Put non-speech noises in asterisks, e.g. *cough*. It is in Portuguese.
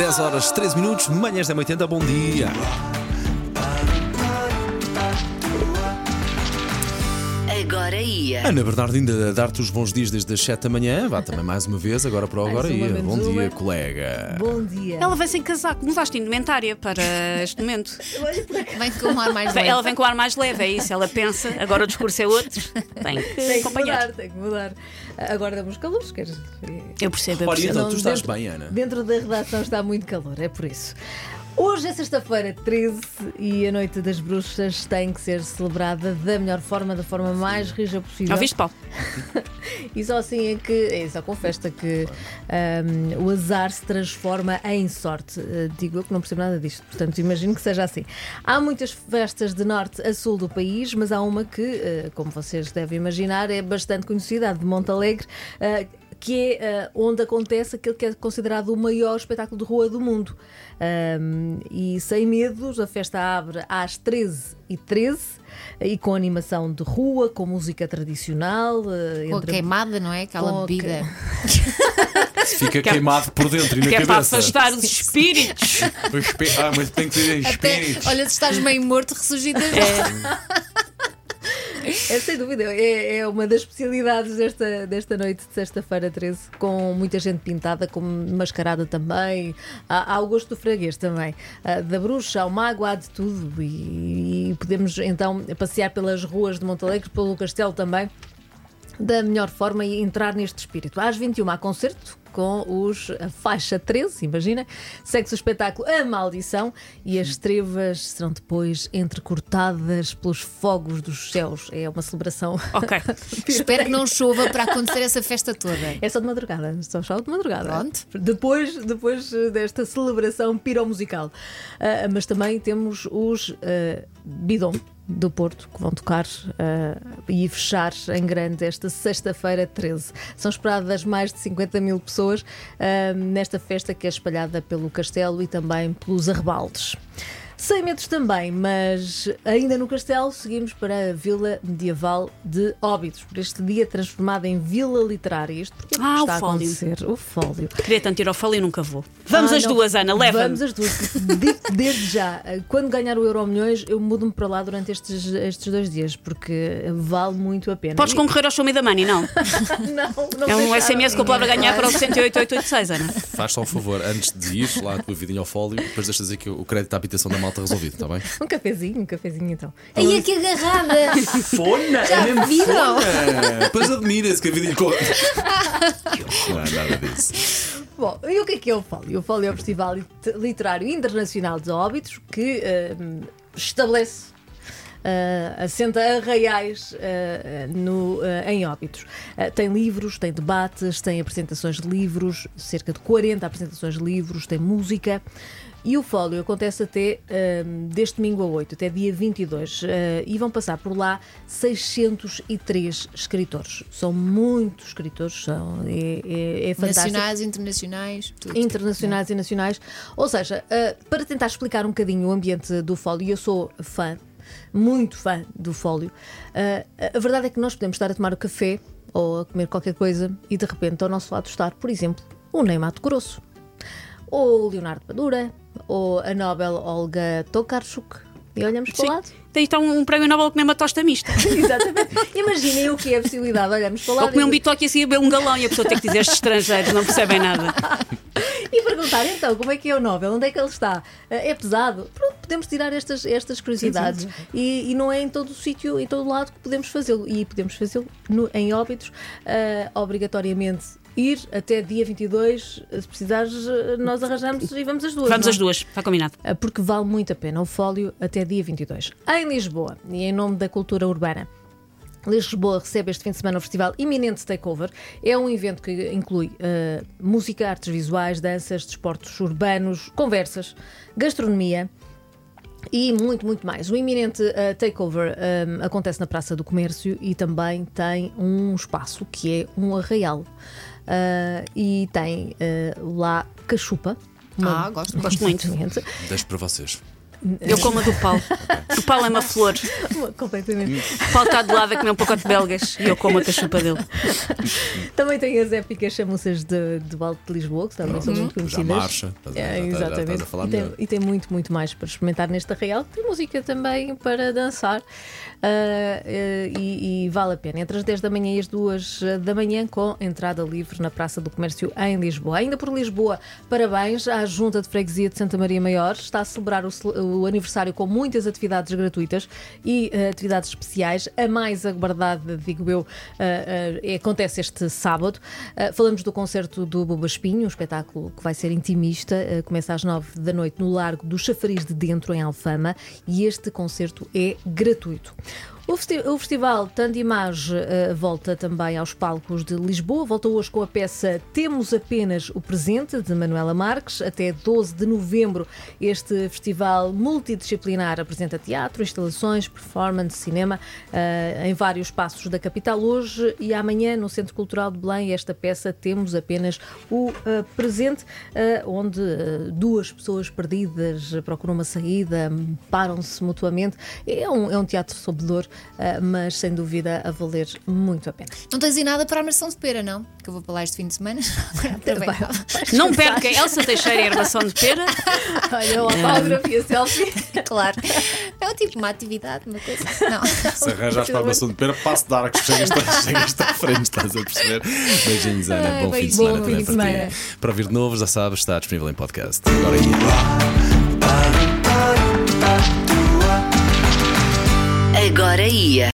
10 horas 13 minutos, manhãs da 80, bom dia. Agora ia. Ana Bernardinda a dar-te os bons dias desde as 7 da manhã. Vá também mais uma vez, agora para o Mais Agora uma, ia. menos Bom dia, uma. colega. Bom dia. Ela vem sem casaco, mudaste de indumentária para este momento. *laughs* Olha para cá. Vem com um ar mais leve. Ela vem com o ar mais leve, é isso. Ela pensa, agora o discurso é outro, tem que Tem que acompanhar. mudar, tem que mudar. Agora damos calor, queres? Eu percebo, eu Ora, percebo. então, tu estás dentro, bem, Ana? Dentro da redação está muito calor, é por isso. Hoje é sexta-feira 13 e a Noite das Bruxas tem que ser celebrada da melhor forma, da forma mais rija possível. Ouviste, Paulo? *laughs* E só assim é que, é só com festa que ahm, o azar se transforma em sorte. Uh, digo eu que não percebo nada disto, portanto imagino que seja assim. Há muitas festas de norte a sul do país, mas há uma que, uh, como vocês devem imaginar, é bastante conhecida, a de Montalegre. uh, que é uh, onde acontece aquele que é considerado o maior espetáculo de rua do mundo. Um, e sem medos, a festa abre às 13h13 e com animação de rua, com música tradicional. uh, Com a entre- queimada, não é? Aquela Com bebida. Fica queimado por dentro e na Que é para cabeça. afastar os espíritos. *laughs* Ah, mas tem que ser Até, espíritos. olha, se estás meio morto, ressuscitas. É sem dúvida, é, é uma das especialidades desta, desta noite de sexta-feira 13, com muita gente pintada, com mascarada também. Há, há o gosto do freguês também. Ah, da bruxa ao mago, há de tudo. E, e podemos então passear pelas ruas de Montalegre, pelo castelo também. Da melhor forma e entrar neste espírito. Às 21 há concerto com os a faixa 13, imaginem. Segue-se o espetáculo A Maldição e as trevas serão depois entrecortadas pelos fogos dos céus. É uma celebração. Ok. *laughs* Espero que não chova para acontecer essa festa toda. É só de madrugada, só só de madrugada. Pronto. Depois, depois eh, desta celebração piromusical. Ah, mas também temos os ah, Bidon do Porto que vão tocar ah, e fechar em grande esta sexta-feira 13. São esperadas mais de 50 mil pessoas ah, nesta festa que é espalhada pelo Castelo e também pelos arrebaldes. Sem medos também, mas ainda no Castelo seguimos para a Vila Medieval de Óbidos, por este dia transformado em Vila Literária. Isto porque Ah, o está a fólio. acontecer. O fólio. Queria tanto ir ao falo e nunca vou. Vamos Ah, as não. duas, Ana, leva-me. Vamos as duas. Digo desde já, quando ganhar o Euro Milhões, eu mudo-me para lá durante estes, estes dois dias, porque vale muito a pena. Podes concorrer ao Show Me the Money, não? *laughs* Não, não É um. SMS com a palavra ganhar para o 68886, Ana. Faz só um favor, antes de ir lá a tua vidinha ao fólio, depois deixa dizer que o crédito à habitação da malta resolvido, está bem? *laughs* Um cafezinho, um cafezinho então. Aí é *laughs* que agarrada! Fona! Já viram? Depois admira-se que a vidinha corre. *laughs* Não é nada disso. Bom, e o que é que é o Fólio? O Fólio é o Festival Lit- Literário Internacional de Óbidos que hum, estabelece. Uh, assenta arraiais uh, no, uh, em óbitos. Uh, tem livros, tem debates, tem apresentações de livros, cerca de 40 apresentações de livros, tem música. E o fólio acontece até um, deste domingo a 8, até dia 22. Uh, e vão passar por lá 603 escritores. São muitos escritores, são, é, é, é fantástico Nacionais, internacionais, tudo. internacionais e nacionais. Ou seja, uh, para tentar explicar um bocadinho o ambiente do fólio, eu sou fã, muito fã do fólio, uh, a verdade é que nós podemos estar a tomar o café ou a comer qualquer coisa e de repente ao nosso lado estar, por exemplo, o Neymar de Grosso, ou o Leonardo Padura, ou a Nobel Olga Tokarczuk. E olhamos para o Sim. lado. Tem então um prémio Nobel comer uma tosta mista. *laughs* Exatamente. Imaginem o que é a possibilidade. Olhamos para o lado. Ou comer um bitoque e assim um galão e a pessoa tem que dizer estes estrangeiros, não percebem nada. *laughs* E perguntar então como é que é o Nobel, onde é que ele está? Eh, É pesado? Pronto, podemos tirar estas, estas curiosidades E, e não é em todo o sítio, em todo o lado que podemos fazê-lo. E podemos fazê-lo em óbitos, eh, obrigatoriamente ir até dia 22. Se precisares, eh, nós arranjamos e vamos as duas. Vamos não é? as duas, está combinado. Uh, porque vale muito a pena o fólio até dia 22. Em Lisboa, e em nome da cultura urbana. Lisboa recebe este fim de semana o Festival Iminente Takeover. É um evento que inclui uh, música, artes visuais, danças, desportos urbanos, conversas, gastronomia e muito, muito mais. O iminente uh, takeover um, acontece na Praça do Comércio e também tem um espaço que é um arraial. Uh, e tem uh, lá cachupa. Ah, gosto. Gosto muito. Deixo para vocês. Eu como a do Paulo. *laughs* O Paulo é uma flor. Completamente. O Paulo está de lado a comer um pacote de belgas e eu como a cachupa dele. Também tem as épicas chamuças de, do Alto de Lisboa, que também são muito Já conhecidas. marcha. Estás a- É, já- já- já exatamente. E, tem, e tem muito, muito mais para experimentar neste arraial. Tem música também para dançar ah, eh, e, e vale a pena. Entre as 10 da manhã e as 2 da manhã, com entrada livre na Praça do Comércio em Lisboa. Ainda por Lisboa, parabéns à Junta de Freguesia de Santa Maria Maior. Está a celebrar o, o aniversário com muitas atividades gratuitas e eh, atividades especiais. A mais aguardada, digo eu, eh, eh, acontece este sábado. Falamos do concerto do Boba Espinho, um espetáculo que vai ser intimista. começa às 9 da noite no Largo do Chafariz de Dentro, em Alfama, e este concerto é gratuito. O, festi- o festival Tandimage uh, volta também aos palcos de Lisboa. Volta hoje com a peça Temos Apenas o Presente, de Manuela Marques. Até 12 de novembro, este festival multidisciplinar apresenta teatro, instalações, performance, cinema uh, em vários espaços da capital. Hoje e amanhã, no Centro Cultural de Belém, esta peça Temos Apenas o uh, Presente, onde duas pessoas perdidas procuram uma saída, param-se mutuamente. É um, é um teatro sob dor, mas sem dúvida a valer muito a pena. Não tens aí nada para a imersão de pera, não? Que eu vou para lá este fim de semana. *laughs* Não. Não perca Elsa Teixeira e Herbação de Pera. *laughs* Olha, uma fotografia selfie. *laughs* Claro. É um tipo uma atividade, uma coisa. Não. Se arranjas para a maçã de pera, passo de ar que chegas chegas à frente, estás a perceber? Beijinhos, Ana. Ai, Bom fim de semana Bom também para ti. Para ouvir de novo, já sabes, está disponível em podcast. Agora ia. Agora ia.